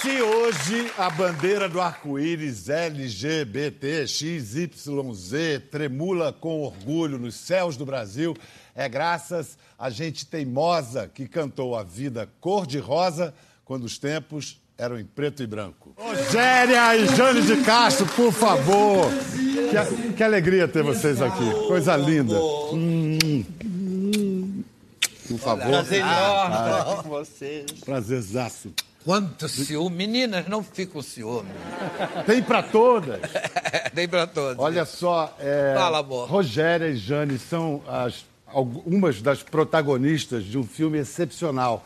Se hoje a bandeira do arco-íris LGBT XYZ tremula com orgulho nos céus do Brasil, é graças a gente teimosa que cantou a vida cor-de-rosa quando os tempos eram em preto e branco. Rogéria e Jane de Castro, por favor. Que, que alegria ter vocês aqui. Coisa linda. Hum, por favor. Prazer enorme estar com vocês. Prazerzaço. Quanto ciúme. Meninas, não ficam com ciúme. Tem pra todas. Tem pra todos. Olha só, é, Fala, amor. Rogéria e Jane são as, algumas das protagonistas de um filme excepcional.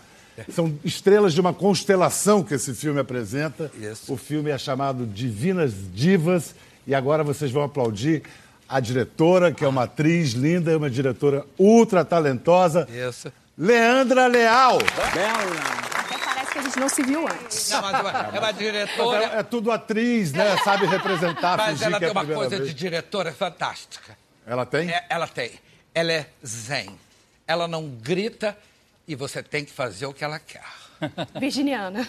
São estrelas de uma constelação que esse filme apresenta. Isso. O filme é chamado Divinas Divas e agora vocês vão aplaudir a diretora, que é uma atriz linda, é uma diretora ultra talentosa, Isso. Leandra Leal. Até parece que a gente não se viu antes. Não, mas é uma, é uma diretora. É, é tudo atriz, né? Sabe representar, Mas ela é tem a uma coisa vez. de diretora fantástica. Ela tem? É, ela tem. Ela é zen. Ela não grita e você tem que fazer o que ela quer. Virginiana.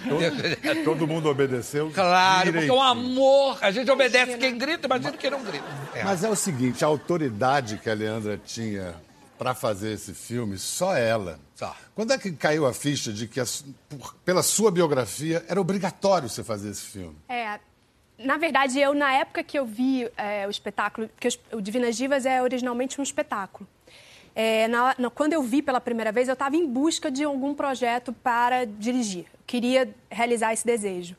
Todo mundo obedeceu. Claro, porque direitinho. o amor, a gente obedece quem grita, imagina quem não grita. É. Mas é o seguinte, a autoridade que a Leandra tinha para fazer esse filme, só ela. Só. Quando é que caiu a ficha de que, a por- pela sua biografia, era obrigatório você fazer esse filme? É, na verdade, eu, na época que eu vi é, o espetáculo, porque o Divinas Divas é originalmente um espetáculo. É, na- na- quando eu vi pela primeira vez, eu estava em busca de algum projeto para dirigir. Eu queria realizar esse desejo.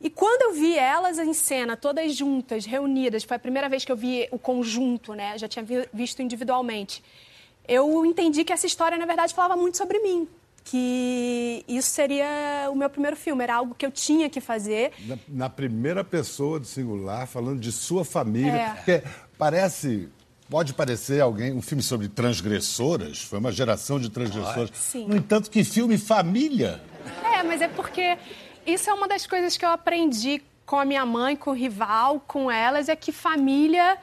E quando eu vi elas em cena, todas juntas, reunidas, foi a primeira vez que eu vi o conjunto, né? Já tinha vi- visto individualmente. Eu entendi que essa história, na verdade, falava muito sobre mim. Que isso seria o meu primeiro filme, era algo que eu tinha que fazer. Na, na primeira pessoa do singular, falando de sua família. É. Porque parece. Pode parecer alguém, um filme sobre transgressoras, foi uma geração de transgressoras. Sim. No entanto, que filme família. É, mas é porque isso é uma das coisas que eu aprendi com a minha mãe, com o rival, com elas, é que família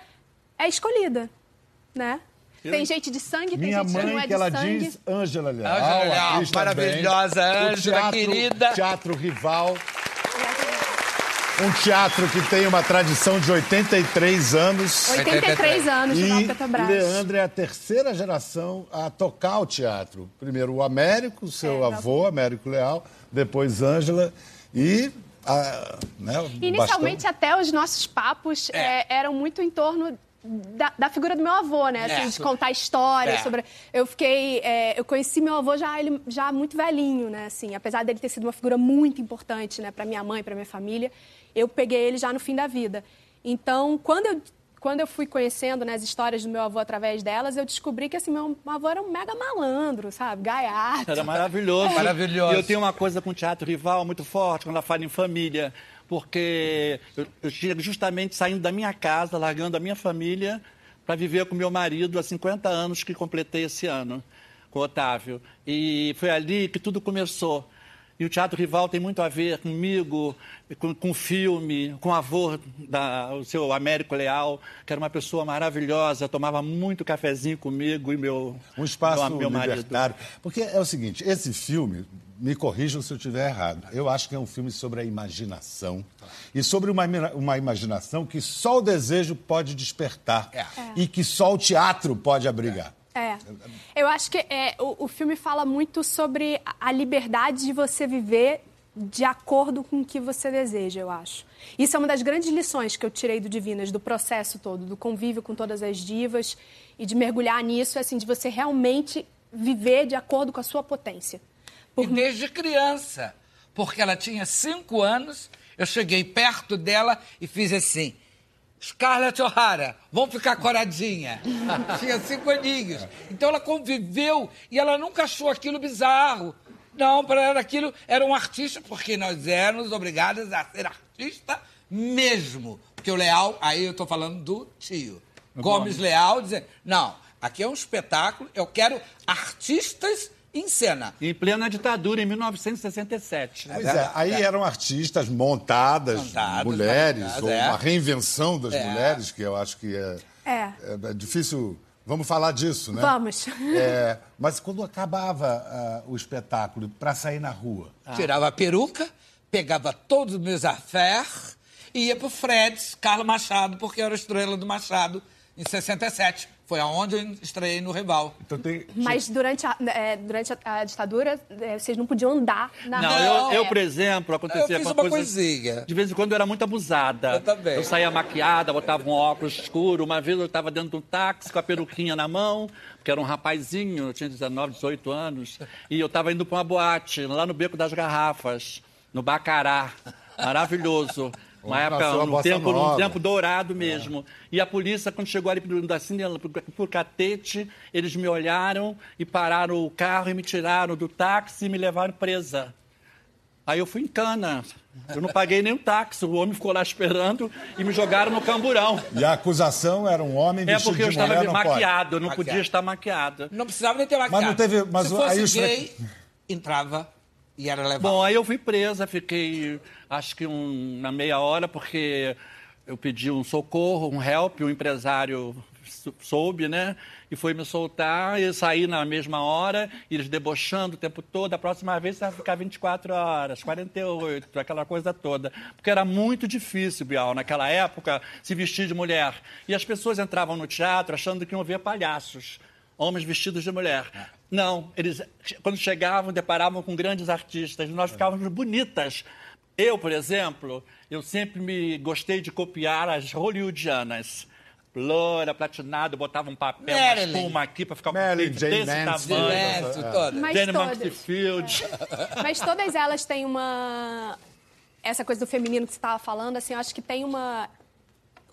é escolhida, né? Tem gente de sangue, tem Minha gente que não mãe, é que de ela sangue. diz Ângela Leal. Ângela Leal, maravilhosa, Ângela, teatro- querida. Teatro Rival. Um teatro que tem uma tradição de 83 anos. 83 anos de E Petrobras. Leandro é a terceira geração a tocar o teatro. Primeiro o Américo, seu É, avô, Américo Leal, depois Ângela e a, né, o Inicialmente, bastão. até os nossos papos É. é, eram muito em torno da, da figura do meu avô, né? Assim, É. de contar histórias É. sobre. Eu fiquei. é, eu conheci meu avô já, ele, já muito velhinho, né? Assim, apesar dele ter sido uma figura muito importante, né, para minha mãe, para minha família, eu peguei ele já no fim da vida. Então, quando eu quando eu fui conhecendo né, as histórias do meu avô através delas, eu descobri que assim, meu avô era um mega malandro, sabe? Gaiato. Era maravilhoso. Maravilhoso. E eu tenho uma coisa com o teatro rival muito forte, quando ela fala em família. Porque eu, eu tinha justamente saindo da minha casa, largando a minha família, para viver com meu marido há 50 anos que completei esse ano, com o Otávio. E foi ali que tudo começou. E o Teatro Rival tem muito a ver comigo, com, com o filme, com o avô, da, o seu Américo Leal, que era uma pessoa maravilhosa, tomava muito cafezinho comigo e meu, Um espaço meu, meu marido. libertário. Porque é o seguinte, esse filme, me corrijam se eu estiver errado, eu acho que é um filme sobre a imaginação. E sobre uma, uma imaginação que só o desejo pode despertar. É. E que só o teatro pode abrigar. É. Eu acho que é, o, o filme fala muito sobre a- a liberdade de você viver de acordo com o que você deseja, eu acho. Isso é uma das grandes lições que eu tirei do Divinas, do processo todo, do convívio com todas as divas e de mergulhar nisso, assim, de você realmente viver de acordo com a sua potência. E desde criança. Porque ela tinha cinco anos, eu cheguei perto dela e fiz assim. Scarlett O'Hara, vamos ficar coradinha. tinha cinco aninhos. Então ela conviveu e ela nunca achou aquilo bizarro. Não, para ela aquilo era um artista, porque nós éramos obrigadas a ser artista mesmo. Porque o Leal, aí eu estou falando do tio. Gomes Leal dizendo, não, aqui é um espetáculo, eu quero artistas em cena. Em plena ditadura, em 1967. Pois é, aí eram artistas montadas, Montadas, mulheres, montadas, ou é. uma reinvenção das É. mulheres, que eu acho que é, É. é difícil. Vamos falar disso, né? Vamos. É, mas quando acabava ah, o espetáculo, para sair na rua, Tirava a peruca, pegava todos os meus affaires e ia pro Freds, Carlos Machado, porque eu era estrela do Machado em 67. Foi aonde eu estreiei no Rival. Então tem. Mas durante a, é, durante a, a ditadura, é, vocês não podiam andar na Não, rua. eu, eu, por exemplo, acontecia Eu fiz uma coisa- coisinha. De vez em quando eu era muito abusada. Eu também. Eu saía maquiada, botava um óculos escuro. Uma vez eu estava dentro de um táxi com a peruquinha na mão, porque era um rapazinho, eu tinha 19, 18 anos. E eu estava indo para uma boate, lá no Beco das Garrafas, no Bacará. Maravilhoso. Uma época, um tempo, nova. tempo dourado mesmo. E a polícia, quando chegou ali assim, por, por catete, eles me olharam e pararam o carro e me tiraram do táxi e me levaram presa. Aí eu fui em cana. Eu não paguei nem o táxi. O homem ficou lá esperando e me jogaram no camburão. E a acusação era um homem É vestido porque eu de estava mulher, maquiado, eu não Maquiado. podia estar maquiada. Não precisava nem ter maquiagem. não teve- mas Se fosse aí fre- gay, entrava e era levado. Bom, aí eu fui presa, fiquei acho que um, uma meia hora, porque eu pedi um socorro, um help, o empresário sou- soube, né? E foi me soltar, e saí na mesma hora, e eles debochando o tempo todo. A próxima vez você vai ficar 24 horas, 48, aquela coisa toda. Porque era muito difícil, Bial, naquela época, se vestir de mulher. E as pessoas entravam no teatro achando que iam ver palhaços homens vestidos de mulher. Não, eles quando chegavam deparavam com grandes artistas, nós ficávamos bonitas. Eu, por exemplo, eu sempre me gostei de copiar as hollywoodianas. Loura, platinado, botava um papel, uma espuma aqui para ficar Marilyn, um peito Jane desse tamanho. Silêncio, toda. Mas Jane todas. Mansfield. Mas todas elas têm uma. Essa coisa do feminino que você estava falando, assim, eu acho que tem uma.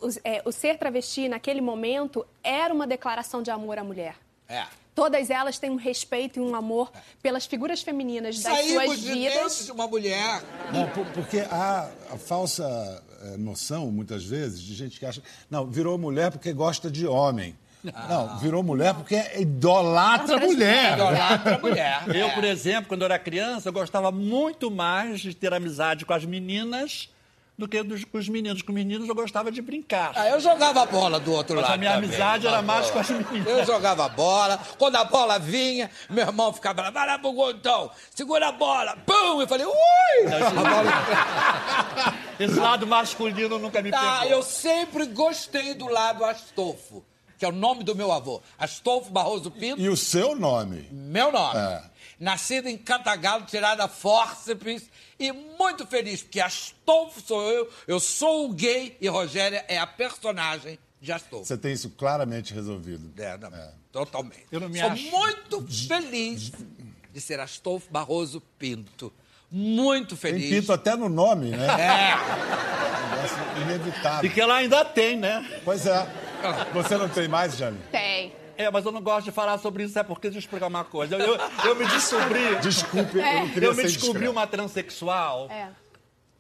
os- é, o ser travesti, naquele momento, era uma declaração de amor à mulher. É. Todas elas têm um respeito e um amor pelas figuras femininas das Saímos suas de vidas. de uma mulher. Não, por- porque há a falsa eh, noção, muitas vezes, de gente que acha. Não, virou mulher porque gosta de homem. Não, virou mulher porque é idolatra a mulher. Idolatra mulher. Eu, por exemplo, quando eu era criança, eu gostava muito mais de ter amizade com as meninas do que dos, com os meninos. Com os meninos eu gostava de brincar. Ah, eu jogava bola do outro Mas lado. a minha também. amizade era mais com as meninas. Eu jogava bola. Quando a bola vinha, meu irmão ficava lá, vai lá pro gol então, segura a bola, pum! Eu falei, ui! Bola... Esse lado masculino nunca me Tá, pegou. eu sempre gostei do lado Astolfo, que é o nome do meu avô. Astolfo Barroso Pinto, E o seu nome? meu nome. É. Nascido em Cantagalo, tirada fórceps e muito feliz, porque Astolfo sou eu, eu sou o gay e Rogéria é a personagem de Astolfo. Você tem isso claramente resolvido. É, não, totalmente. Eu não me Sou acho. muito feliz de ser Astolfo Barroso Pinto. Muito Tem feliz. pinto até no nome, né? É. Negócio E inevitável. que ela ainda tem, né? Pois é. Você não tem mais, Jane? Tem. É, mas eu não gosto de falar sobre isso, é porque deixa eu explicar uma coisa. Eu, eu, eu me descobri. Desculpe, eu não queria Eu me descobri uma transexual É.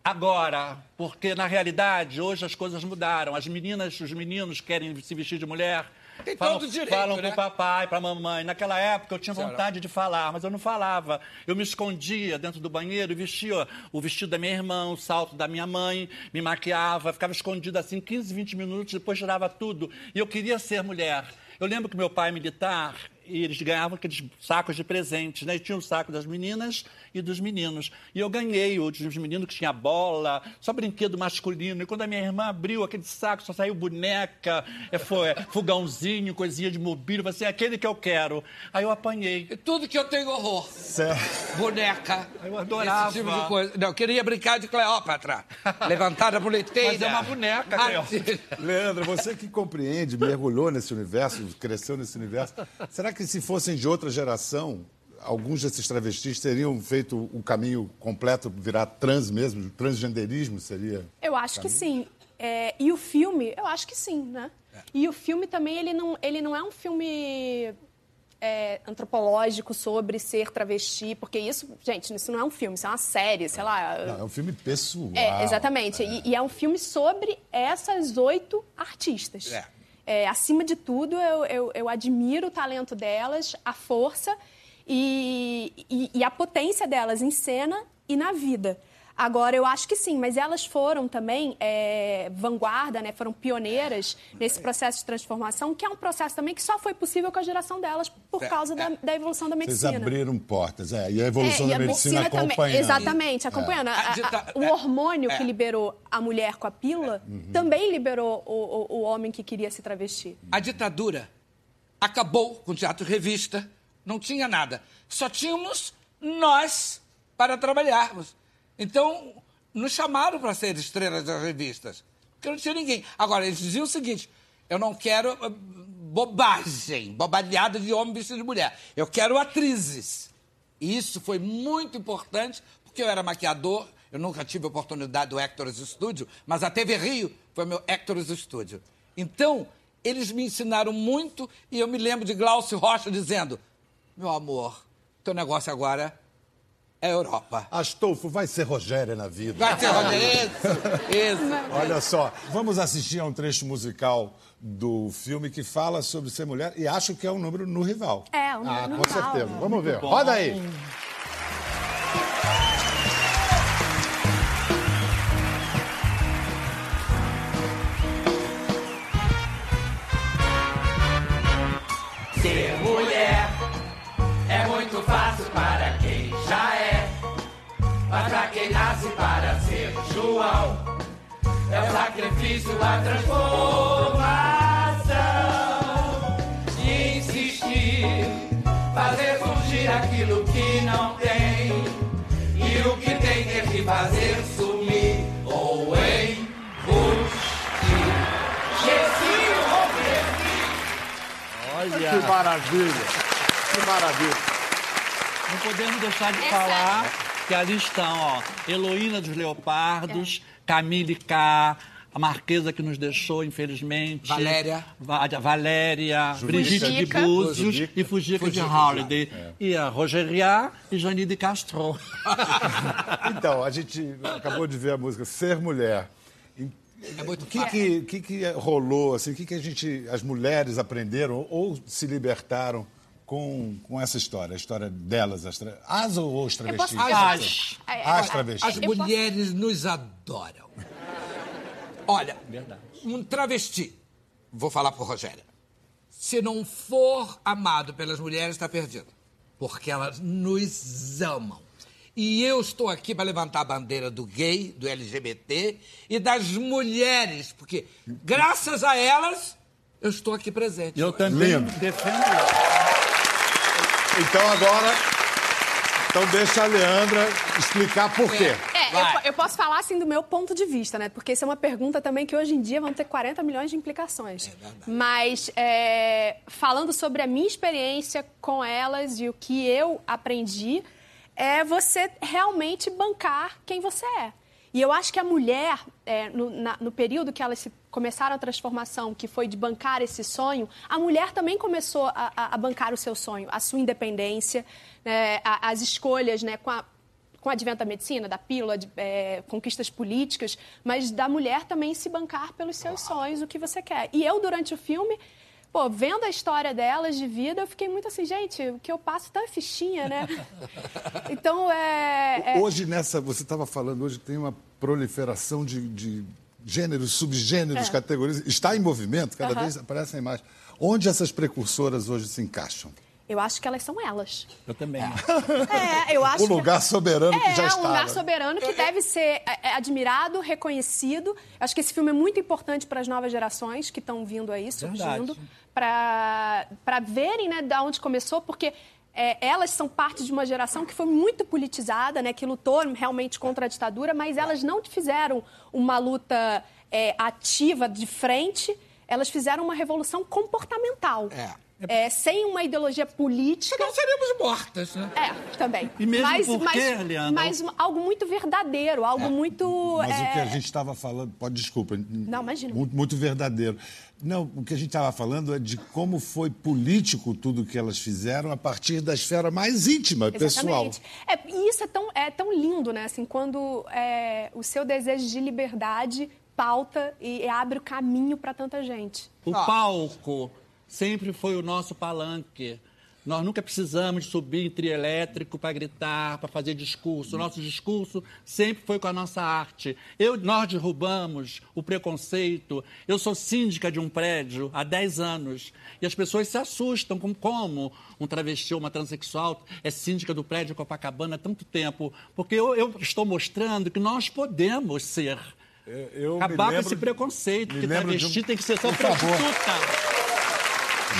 agora, porque na realidade hoje as coisas mudaram. As meninas, os meninos querem se vestir de mulher. Tem falam, todo direito, falam né? pro papai, pra mamãe. Naquela época eu tinha vontade de falar, mas eu não falava. Eu me escondia dentro do banheiro e vestia o vestido da minha irmã, o salto da minha mãe, me maquiava, ficava escondida assim 15, 20 minutos, depois tirava tudo. E eu queria ser mulher. Eu lembro que meu pai militar e eles ganhavam aqueles sacos de presentes, né? E tinha o saco das meninas e dos meninos. E eu ganhei o dos meninos que tinha bola, só brinquedo masculino. E quando a minha irmã abriu aquele saco, só saiu boneca, é, foi, fogãozinho, coisinha de mobília. Eu falei assim, é aquele que eu quero. Aí eu apanhei. Tudo que eu tenho horror. Certo. Boneca. Eu adorava. Esse tipo de coisa. Não, eu queria brincar de Cleópatra. Levantada por leiteira. Mas é uma boneca, Cleópatra. Leandro, você que compreende, mergulhou nesse universo, cresceu nesse universo, será que se fossem de outra geração, alguns desses travestis teriam feito o caminho completo, virar trans mesmo? Transgenderismo seria? Eu acho que sim. É, e o filme, eu acho que sim, né? E o filme também, ele não, ele não é um filme é, antropológico sobre ser travesti, porque isso, gente, isso não é um filme, isso é uma série, sei lá. Não, é um filme pessoal. É, exatamente. E, e é um filme sobre essas oito artistas. É. É, acima de tudo, eu, eu, eu admiro o talento delas, a força e, e, e a potência delas em cena e na vida. Agora, eu acho que sim, mas elas foram também é, vanguarda, né? foram pioneiras nesse processo de transformação, que é um processo também que só foi possível com a geração delas por É, causa da, da evolução da Vocês medicina. abriram portas, é. E a evolução É, e da a medicina, também- acompanhando. Exatamente, acompanhando. A- A a- o é, hormônio é. que liberou a mulher com a pílula também liberou o, o- o homem que queria se travestir. A ditadura acabou com o teatro revista, não tinha nada. Só tínhamos nós para trabalharmos. Então, nos chamaram para ser estrelas das revistas, porque não tinha ninguém. Agora, eles diziam o seguinte: eu não quero eh, bobagem, bobalhada de homem vestido de mulher. Eu quero atrizes. E isso foi muito importante, porque eu era maquiador, eu nunca tive a oportunidade do Hector's Studio, mas a TV Rio foi meu Hector's Studio. Então, eles me ensinaram muito e eu me lembro de Glaucio Rocha dizendo: meu amor, teu negócio agora é Europa. Astolfo vai ser Rogéria na vida. Vai ter isso, isso. Olha só, vamos assistir a um trecho musical do filme que fala sobre ser mulher e acho que é um número no rival. É, um ah, número no com rival. certeza. Vamos ver. Roda aí. Sacrifício, a transformação. E insistir, fazer surgir aquilo que não tem. E o que tem ter que fazer sumir ou embustir. Gessinho ou Que maravilha. Que maravilha. Não podemos deixar de falar que ali estão, ó, Heloína dos Leopardos, Camille K., a Marquesa que nos deixou, infelizmente. Valéria. Va- Valéria, Brigitte de. Búzios Fujica. e Fujica de Fujica, Holiday. E a Rogeria e Jani de Castro. Então, a gente acabou de ver a música Ser Mulher. É muito O que, que, que, que rolou, assim, o que, que a gente, as mulheres aprenderam ou se libertaram com, com essa história, a história delas, as, tra... as ou os travestis? posso- As. É, As é, travestis. As mulheres nos adoram. Olha, um travesti, vou falar pro Rogério, se não for amado pelas mulheres, está perdido. Porque elas nos amam. E eu estou aqui para levantar a bandeira do gay, do LGBT e das mulheres, porque graças a elas eu estou aqui presente. Eu também Lindo. defendo. Então agora, então deixa a Leandra explicar por quê. É, eu, Vai. po- eu posso falar assim do meu ponto de vista, né? Porque isso é uma pergunta também que hoje em dia vão ter 40 milhões de implicações. Mas é, falando sobre a minha experiência com elas e o que eu aprendi, é você realmente bancar quem você é. E eu acho que a mulher, é, no, na- no período que elas se- começaram a transformação, que foi de bancar esse sonho, a mulher também começou a, a- a bancar o seu sonho, a sua independência, né, a- as escolhas né, com a com o advento da medicina, da pílula, de é, conquistas políticas, mas da mulher também se bancar pelos seus sonhos, o que você quer. E eu, durante o filme, pô, vendo a história delas de vida, eu fiquei muito assim, gente, o que eu passo tá fichinha, né? Então, é... é- Hoje nessa, você estava falando, hoje tem uma proliferação de, de gêneros, subgêneros, É. categorias. Está em movimento, cada vez aparecem mais. Onde essas precursoras hoje se encaixam? Eu acho que elas são elas. Eu também. É, eu acho O lugar soberano que é, já um estava. lugar soberano que deve ser é, é, admirado, reconhecido. Acho que esse filme é muito importante para as novas gerações que estão vindo aí, surgindo, para verem né, de onde começou, porque é, elas são parte de uma geração que foi muito politizada, né, que lutou realmente contra a ditadura, mas elas não fizeram uma luta é, ativa de frente, elas fizeram uma revolução comportamental. É. É, sem uma ideologia política. Senão seríamos mortas, né? É, também. E mesmo mas, porque, mas, Leandro- mas algo muito verdadeiro, algo muito. Mas é, o que a gente estava falando, pode desculpa. Não, imagina. Muito, muito verdadeiro. Não, o que a gente estava falando é de como foi político tudo que elas fizeram a partir da esfera mais íntima, pessoal. Exatamente. É, e isso é tão, é tão lindo, né? Assim, quando é, o seu desejo de liberdade pauta e abre o caminho para tanta gente. O palco sempre foi o nosso palanque. Nós nunca precisamos subir em trio elétrico para gritar, para fazer discurso. O nosso discurso sempre foi com a nossa arte. Eu, nós derrubamos o preconceito. Eu sou síndica de um prédio há 10 anos e as pessoas se assustam com como um travesti ou uma transexual é síndica do prédio Copacabana há tanto tempo. Porque eu, eu estou mostrando que nós podemos ser. Eu me Acabar com esse preconceito, que travesti um- tem que ser só Por favor.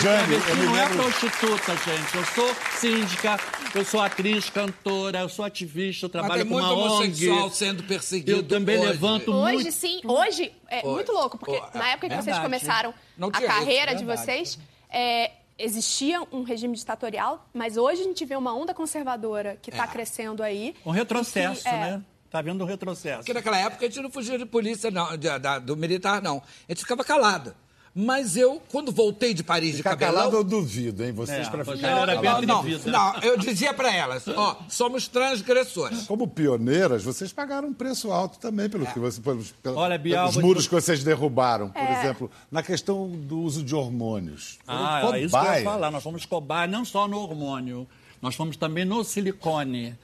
Jane, eu me não é lembro... prostituta, gente. Eu sou síndica, eu sou atriz, cantora, eu sou ativista, eu trabalho com muito uma homossexual ONG. sendo perseguido Eu também hoje. levanto Hoje, muito. sim. Hoje é Hoje. muito louco, porque Pô, na época que vocês verdade. começaram Não a carreira de vocês, é, existia um regime ditatorial, mas hoje a gente vê uma onda conservadora que está crescendo aí. Um retrocesso, Que, é, né? Tá vendo um retrocesso. Porque naquela época a gente não fugia de polícia, não, de- da- do militar, não. A gente ficava calado. Mas eu, quando voltei de Paris de cabelão... calado eu duvido, hein? Vocês É, pra você ficar era bem calado. não, não, eu dizia pra elas, ó, somos transgressores. Como pioneiras, vocês pagaram um preço alto também pelo que você, pelos, pelos, Olha, Bial, pelos muros que vocês derrubaram, por É. exemplo, na questão do uso de hormônios. Ah, é isso que eu ia falar. Nós fomos cobaia não só no hormônio, nós fomos também no silicone.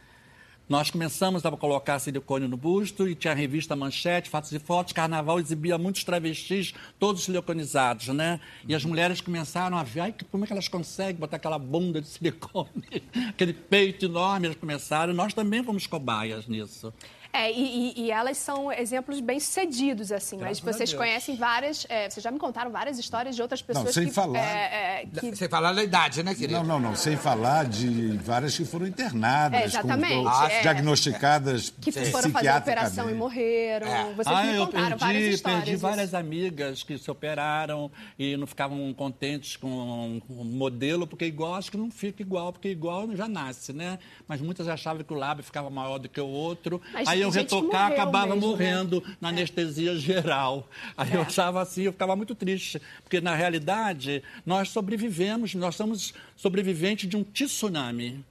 Nós começamos a colocar silicone no busto e tinha a revista Manchete, Fatos e Fotos, Carnaval exibia muitos travestis, todos siliconizados, né? E as mulheres começaram a ver, ai, como é que elas conseguem botar aquela bunda de silicone, aquele peito enorme, elas começaram. Nós também fomos cobaias nisso. É, e, e- e elas são exemplos bem sucedidos, assim. mas Graças a vocês Deus. conhecem várias. é, vocês já me contaram várias histórias de outras pessoas sem que. falar. é, é, que- Você fala da idade, né, querido? Não, não, não. Sem falar de várias que foram internadas, É, exatamente, com, é. diagnosticadas que foram fazer a operação e morreram. É. Vocês ah, me contaram várias perdi, histórias. perdi várias amigas que se operaram e não ficavam contentes com o modelo, porque igual, acho que não fica igual, porque igual já nasce, né? Mas muitas achavam que o lábio ficava maior do que o outro. Mas Aí eu que retocar, morreu acabava mesmo, né? morrendo na anestesia geral. Aí eu É. achava assim, eu ficava muito triste, porque na realidade nós sobrevivemos, nós somos sobreviventes de um tsunami.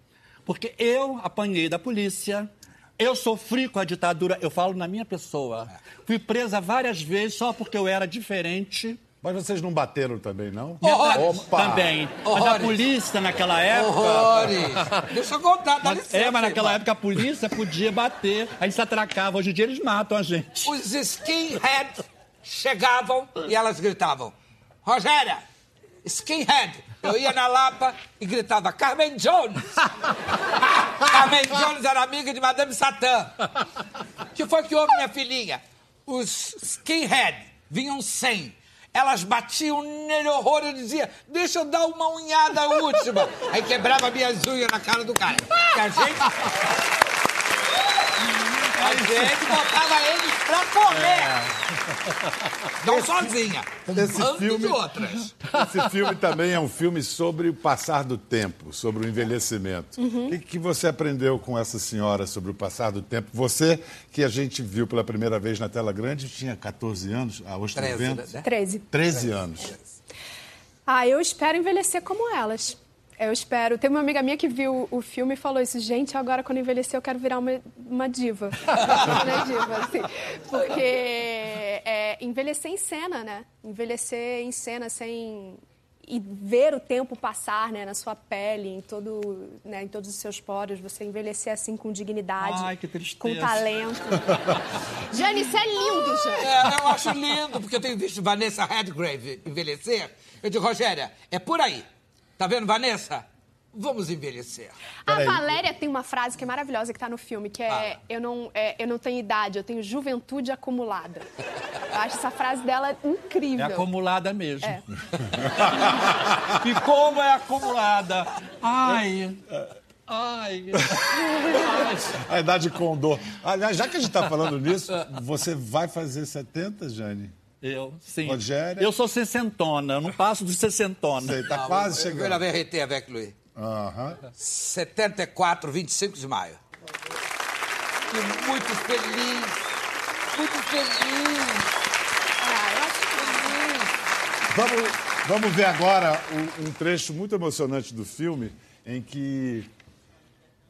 Porque eu apanhei da polícia, eu sofri com a ditadura, eu falo na minha pessoa. Fui presa várias vezes só porque eu era diferente. Mas vocês não bateram também, não? Horrores. Opa! Também. Mas a Horrores. polícia naquela época. Horrores! Deixa eu contar, dá licença. é, mas naquela época a polícia podia bater, a gente se atracava. Hoje em dia eles matam a gente. Os skinheads chegavam e elas gritavam: Rogéria, skinhead! Eu ia na Lapa e gritava: Carmen Jones! Carmen Jones era amiga de Madame Satã. O que foi que houve, minha filhinha? Os skinhead vinham sem. Elas batiam nele horror e dizia, deixa eu dar uma unhada última. Aí quebrava minhas unhas na cara do cara. E a gente... A gente botava eles pra correr. Não sozinha. Um Esse bando filme- de outras. Esse filme também é um filme sobre o passar do tempo, sobre o envelhecimento. Uhum. O que, que você aprendeu com essa senhora sobre o passar do tempo? Você, que a gente viu pela primeira vez na tela grande, tinha 14 anos, a Ostra 13, Ventos? né? 13. 13 anos. Ah, eu espero envelhecer como elas. Eu espero. Tem uma amiga minha que viu o filme e falou isso, gente, agora quando envelhecer eu quero virar uma, uma diva. uma diva, assim. Porque é, envelhecer em cena, né? Envelhecer em cena sem. E ver o tempo passar né, na sua pele, em, todo, né, em todos os seus poros, você envelhecer assim com dignidade, Ai, que tristeza. com talento. Jane, isso é lindo, Jane. É, eu acho lindo, porque eu tenho visto Vanessa Redgrave envelhecer. Eu digo, Rogéria, é por aí. Tá vendo, Vanessa? Vamos envelhecer. A Peraí. Valéria tem uma frase que é maravilhosa que tá no filme, que é, eu, não, é, eu não tenho idade, eu tenho juventude acumulada. Eu acho essa frase dela É incrível. acumulada mesmo. É. e como é acumulada? Ai. Ai. A idade condor. Aliás, já que a gente está falando nisso, você vai fazer 70, Jane? Eu, sim. Rogéria? Eu sou sessentona, eu não passo de sessentona. Você está quase Eu chegando. la VRT avec lui. Aham. 74, 25 de maio. E muito feliz. Muito feliz. Ah, eu acho Vamos, vamos ver agora um, um trecho muito emocionante do filme em que.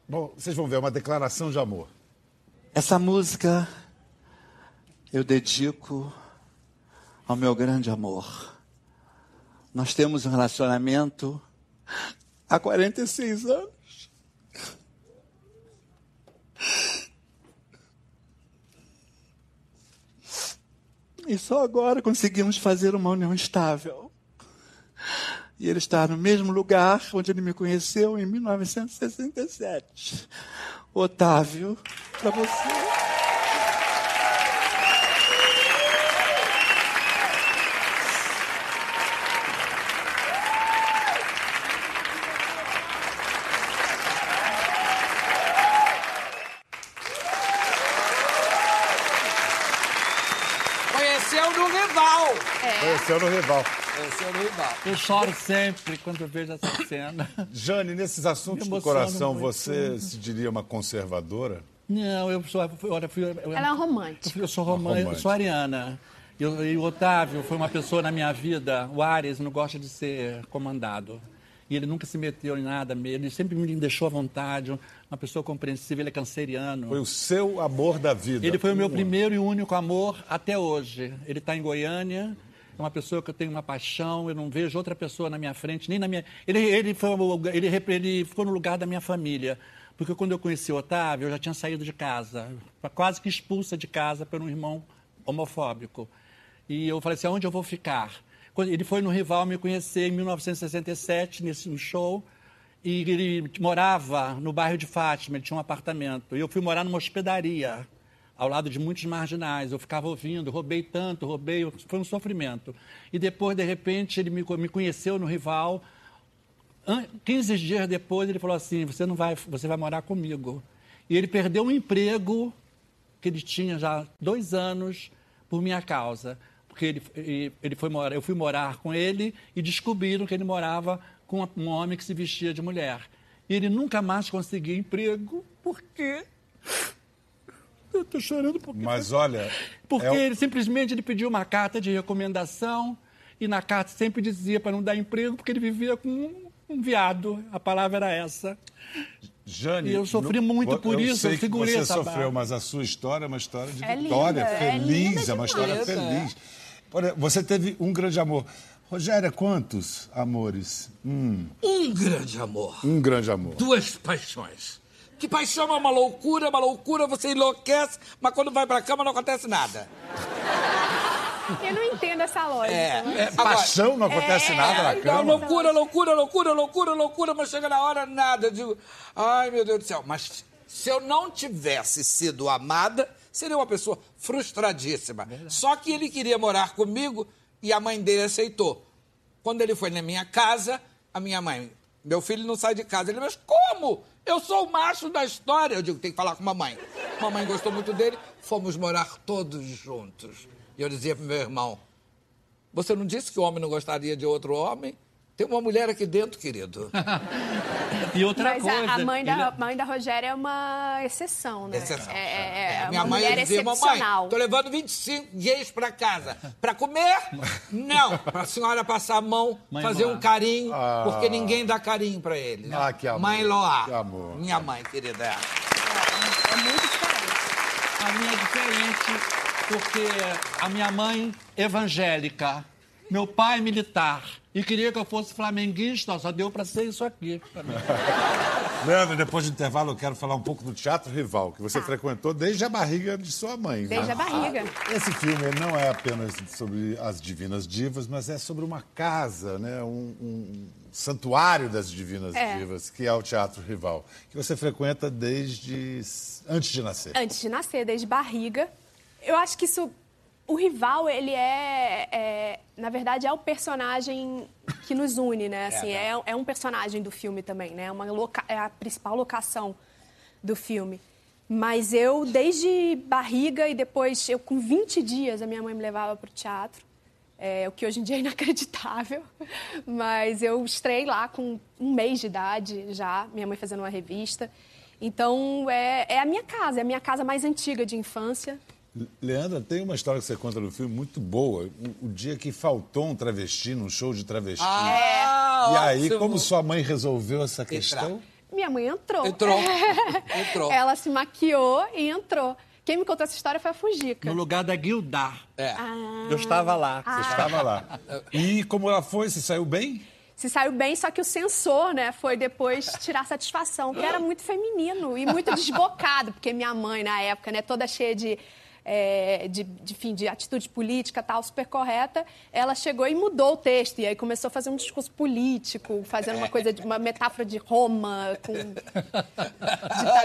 Bom, vocês vão ver, é uma declaração de amor. Essa música eu dedico ao meu grande amor. Nós temos um relacionamento há 46 anos. E só agora conseguimos fazer uma união estável. E ele está no mesmo lugar onde ele me conheceu em 1967. Otávio, para você. Conheceu no rival. Conheceu no rival. Conheceu no rival. Eu choro sempre quando eu vejo essa cena. Jane, nesses assuntos do coração, muito. você se diria uma conservadora? Não, eu sou. Olha, fui, eu, Ela é uma romântica. Eu sou romântica, eu romântica. sou ariana. Eu- e o Otávio foi uma pessoa na minha vida. O Ares não gosta de ser comandado. E ele nunca se meteu em nada mesmo. Ele sempre me deixou à vontade. Uma pessoa compreensível. Ele é canceriano. Foi o seu amor da vida. Ele foi o meu Um. primeiro e único amor até hoje. Ele está em Goiânia. É uma pessoa que eu tenho uma paixão. Eu não vejo outra pessoa na minha frente, nem na minha. Ele, ele, foi, ele, ele ficou no lugar da minha família. Porque quando eu conheci o Otávio, eu já tinha saído de casa. Quase que expulsa de casa por um irmão homofóbico. E eu falei assim: aonde eu vou ficar? Ele foi no Rival me conhecer em 1967, nesse show. E ele morava no bairro de Fátima, ele tinha um apartamento. E eu fui morar numa hospedaria, ao lado de muitos marginais. Eu ficava ouvindo, roubei tanto, roubei, foi um sofrimento. E depois, de repente, ele me, me conheceu no Rival. An- 15 dias depois, ele falou assim: você, não vai, você vai morar comigo. E ele perdeu um emprego que ele tinha já dois anos por minha causa. Porque ele, ele- foi morar, eu fui morar com ele e descobriram que ele morava com um homem que se vestia de mulher. E ele nunca mais conseguiu emprego. Por quê? Eu estou chorando porque Mas olha. porque é ele simplesmente ele pediu uma carta de recomendação e na carta sempre dizia para não dar emprego porque ele vivia com um, um viado. A palavra era essa. Jane, E eu sofri no- muito por eu isso, sei eu segurei que você essa sofreu, barra. mas a sua história é uma história de É linda, vitória, é feliz, linda é uma história feliz. Olha, você teve um grande amor. Rogéria, quantos amores? Hum, Um grande amor. um grande amor. Duas paixões. Que paixão é uma loucura, uma loucura, você enlouquece, mas quando vai pra cama não acontece nada. Eu não entendo essa lógica. É, é Paixão, não acontece nada na Não, cama. loucura, loucura, loucura, loucura, loucura, mas chega na hora, nada. Eu digo, ai meu Deus do céu, mas se eu não tivesse sido amada, seria uma pessoa frustradíssima. Só que ele queria morar comigo e a mãe dele aceitou. Quando ele foi na minha casa, a minha mãe, meu filho não sai de casa. Ele, mas como? Eu sou o macho da história. Eu digo, tem que falar com mamãe. Mamãe gostou muito dele, fomos morar todos juntos. E eu dizia pro meu irmão, você não disse que o homem não gostaria de outro homem? Tem uma mulher aqui dentro, querido. E outra Mas coisa. a, a mãe, ele- da, mãe da Rogéria é uma exceção, né? Exceção. É, é, é Minha uma mãe mulher dizia, mamãe, excepcional. tô levando 25 gays pra casa. Pra comer? Não. Pra senhora passar a mão, Mãe fazer Loá. um carinho, Ah. porque ninguém dá carinho pra eles. Ah, que amor, Mãe Loá. que amor. Minha mãe, querida. é. É muito diferente. A minha é diferente porque a minha mãe evangélica, meu pai militar e queria que eu fosse flamenguista, só deu para ser isso aqui. Leandro, depois do intervalo eu quero falar um pouco do Teatro Rival, que você frequentou desde a barriga de sua mãe. né? Desde a barriga. Esse filme não é apenas sobre as divinas divas, mas é sobre uma casa, né? um, um santuário das divinas É. divas, que é o Teatro Rival, que você frequenta desde antes de nascer. Antes de nascer, desde barriga. Eu acho que isso. O rival, ele é, é, Na verdade, é o personagem que nos une, né? Assim, é, é um personagem do filme também, né? É Uma loca, é a principal locação do filme. Mas eu, desde barriga e depois, eu com 20 dias, a minha mãe me levava para o teatro. É, o que hoje em dia é inacreditável. Mas eu estrei lá com um mês de idade já, minha mãe fazendo uma revista. Então, é, é a minha casa, é a minha casa mais antiga de infância. Leandra, tem uma história que você conta no filme muito boa. O, o dia que faltou um travesti num show de travesti. Ah, e aí, ótimo. como sua mãe resolveu essa questão? Minha mãe entrou. Entrou. Entrou. Ela se maquiou e entrou. Quem me contou essa história foi a Fujica. No lugar da Gildar. É. Eu estava lá. Você estava lá. E como ela foi? Você saiu bem? se saiu bem, só que o censor, né, foi depois tirar satisfação, que era muito feminino e muito desbocado, porque minha mãe, na época, né, toda cheia de é, de, de, enfim, de atitude política tal, super correta, ela chegou e mudou o texto. E aí começou a fazer um discurso político, fazendo uma coisa de uma metáfora de Roma, com.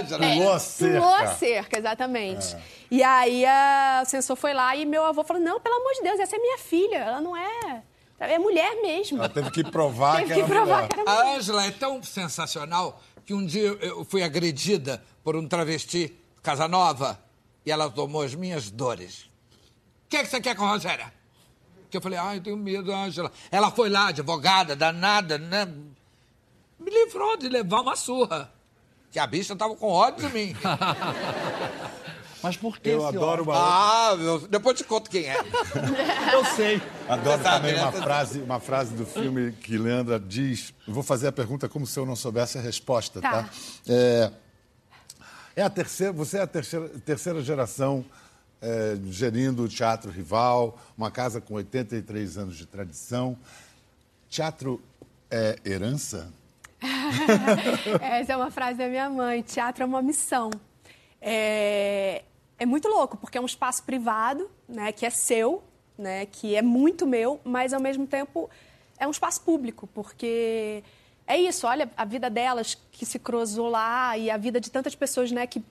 De, Pulou a cerca. Pulou a cerca, exatamente. E aí a, o censor foi lá e meu avô falou: não, pelo amor de Deus, essa é minha filha, ela não é. É mulher mesmo. Ela teve que provar Teve que que era provar mulher. que era mulher. A Ângela é tão sensacional que um dia eu fui agredida por um travesti Casanova e ela tomou as minhas dores. O que, é que você quer com a Rogéria? Que eu falei, ai, eu tenho medo, Ângela. Ela foi lá, advogada, danada, né? Me livrou de levar uma surra. Que a bicha tava com ódio de mim. Mas por que Eu adoro uma ah, meu, depois te conto quem é. Eu sei. Adoro Você também né? uma frase, uma frase do filme que Leandra diz. Eu vou fazer a pergunta como se eu não soubesse a resposta, tá? Tá. É, é a terceira, você é a terceira, terceira geração é, gerindo o Teatro Rival, uma casa com 83 anos de tradição. Teatro é herança? Essa é uma frase da minha mãe. Teatro é uma missão. É, é muito louco, porque é um espaço privado, né, que é seu, né, que é muito meu, mas ao mesmo tempo é um espaço público, porque é isso, olha a vida delas que se cruzou lá e a vida de tantas pessoas, né, que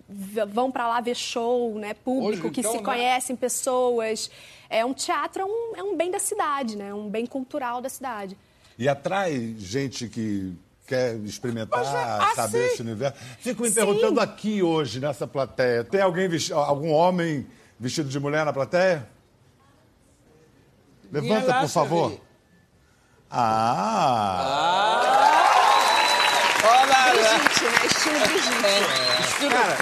vão para lá ver show, né, público, Hoje, que então, se né? conhecem pessoas. É um teatro, é um, é um bem da cidade, né, um bem cultural da cidade. E atrai gente que quer experimentar, ah, saber sim. esse universo. Fico me perguntando aqui hoje, nessa plateia, tem alguém vesti- algum homem vestido de mulher na plateia? Levanta, por favor. Chevi. Ah! Brigitte, né, estilo Brigitte. Cara,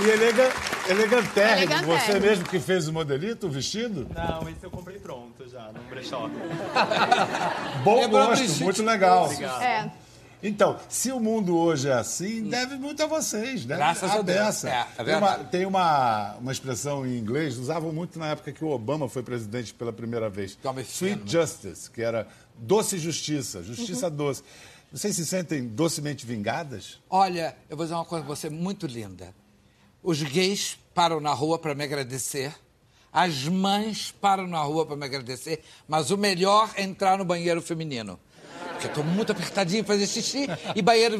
e elega, elegantérrimo. Elegantérrimo. Você mesmo que fez o modelito, o vestido? Não, esse eu comprei pronto já, num brechó. Bom Lembrou gosto, Brigitte muito legal. É. Então, se o mundo hoje é assim, deve muito a vocês, né? Graças a Deus. beça. É, é tem uma, tem uma, uma expressão em inglês, usavam muito na época que o Obama foi presidente pela primeira vez. Sweet justice, que era doce justiça, justiça doce. Vocês se sentem docemente vingadas? Olha, eu vou dizer uma coisa pra você muito linda. Os gays param na rua para me agradecer. As mães param na rua para me agradecer. Mas o melhor é entrar no banheiro feminino. Porque eu tô muito apertadinho fazer xixi. E banheiro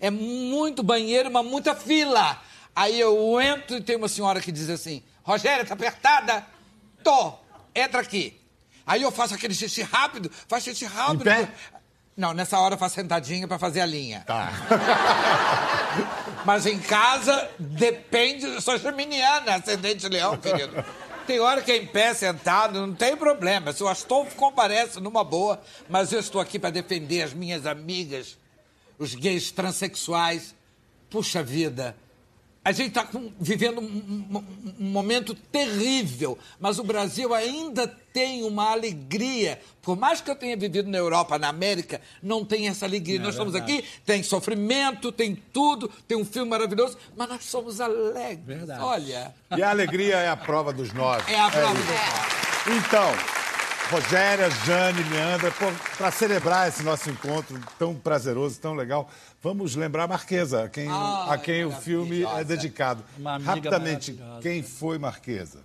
é muito banheiro, mas muita fila. Aí eu entro e tem uma senhora que diz assim: Rogéria, tá apertada? Tô. Entra aqui. Aí eu faço aquele xixi rápido, faço xixi rápido. Em pé? Não, nessa hora eu faço sentadinha para fazer a linha. Tá. Mas em casa, depende. Eu sou geminiana, ascendente leão, querido. Tem hora que é em pé, sentado, não tem problema. Se o Astolfo comparece numa boa, mas eu estou aqui para defender as minhas amigas, os gays transexuais. Puxa vida. A gente está vivendo um, um- um momento terrível, mas o Brasil ainda tem uma alegria. Por mais que eu tenha vivido na Europa, na América, não tem essa alegria. nós estamos aqui, tem sofrimento, tem tudo, tem um filme maravilhoso, mas nós somos alegres. Olha, E a alegria é a prova dos nove. é a prova isso. do nós. Então, Rogéria, Jane, Leandra, para celebrar esse nosso encontro tão prazeroso, tão legal, vamos lembrar a Marquesa, a quem, Ah, a quem o filme é dedicado. Uma amiga Rapidamente, quem foi Marquesa?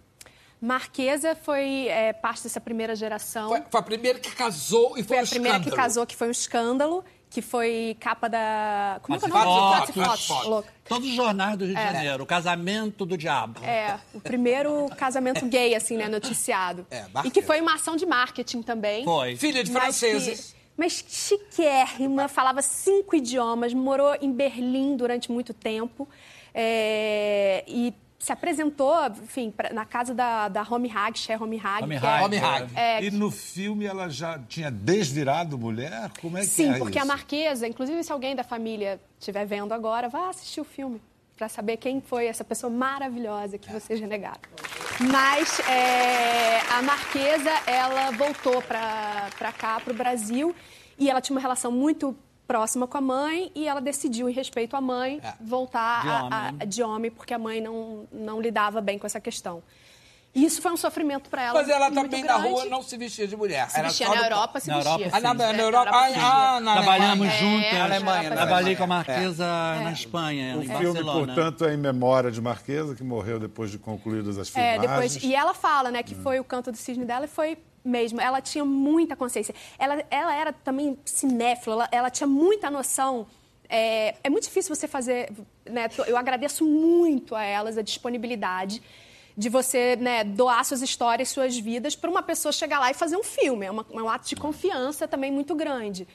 Marquesa foi é, parte dessa primeira geração. Foi, foi a primeira que casou e foi, Foi um a primeira que casou, que foi um escândalo, que foi capa da. Como é que é o nome? fotos, Fotos. Todos os jornais do Rio de Janeiro, o casamento do diabo. É, o primeiro casamento gay, assim, né, noticiado. É, e Marquesa. que foi uma ação de marketing também. Foi. Filha de Mas que- franceses. Mas chiquérrima, falava cinco idiomas, morou em Berlim durante muito tempo. é, e se apresentou, enfim, pra- na casa da, da Home Hag, Cher Home Hag. Home é- Hag. Home Hag. É, E no filme ela já tinha desvirado mulher? Como é que Sim, é porque isso? a Marquesa, inclusive se alguém da família estiver vendo agora, vá assistir o filme para saber quem foi essa pessoa maravilhosa que vocês renegaram. Mas é, a Marquesa, ela voltou para cá, para o Brasil, e ela tinha uma relação muito próxima com a mãe e ela decidiu, em respeito à mãe, É. voltar De a- homem. a- de homem, porque a mãe não, não lidava bem com essa questão. E isso foi um sofrimento para ela. Mas ela também na grande. rua não se vestia de mulher. Se era vestia na Europa, se Na vestia. Europa, Ah, na, É, na na Europa. Ah, ah, na Trabalhamos Alemanha. juntas. É, Na Alemanha, na Trabalhei com a Marquesa na Espanha, O em filme, Barcelona. portanto, é em memória de Marquesa, que morreu depois de concluídas as É, filmagens. depois, e ela fala, né, que foi o canto do cisne dela e foi mesmo. Ela tinha muita consciência. Ela, ela era também cinéfila, ela, ela tinha muita noção. É, é muito difícil você fazer. Né, eu agradeço muito a elas a disponibilidade de você né, doar suas histórias, suas vidas, para uma pessoa chegar lá e fazer um filme. É, uma- é um ato de confiança também muito grande.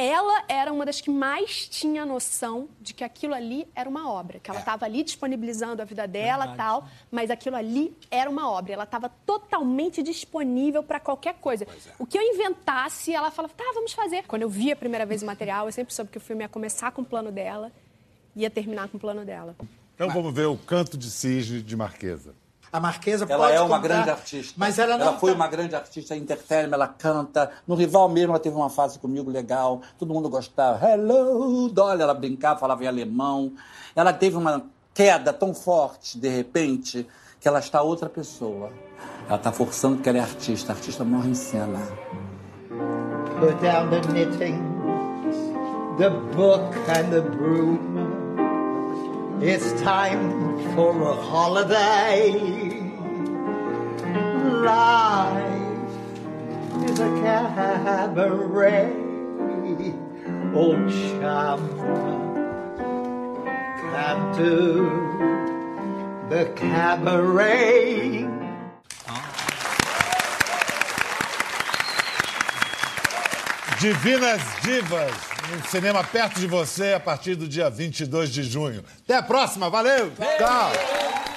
Ela era uma das que mais tinha noção de que aquilo ali era uma obra, que ela estava ali disponibilizando a vida dela tal, mas aquilo ali era uma obra. Ela estava totalmente disponível para qualquer coisa. O que eu inventasse, ela falava, tá, vamos fazer. Quando eu vi a primeira vez o material, eu sempre soube que o filme ia começar com o plano dela e ia terminar com o plano dela. Então vamos ver o Canto de Cisne de Marquesa. A Marquesa Ela pode é uma grande artista. Mas ela não foi tá- uma grande artista entertainment, ela canta. No Rival mesmo, ela teve uma fase comigo legal. Todo mundo gostava. Hello, Dolly. Ela brincava, falava em alemão. Ela teve uma queda tão forte, de repente, que ela está outra pessoa. Ela está forçando porque ela é artista. A artista morre em cena. Put down the knitting, the book and the broom. It's time for a holiday. Life is a cabaret. Old chum, come to the cabaret. Divinas Divas, no cinema perto de você a partir do dia 22 de junho. Até a próxima, valeu! Tchau!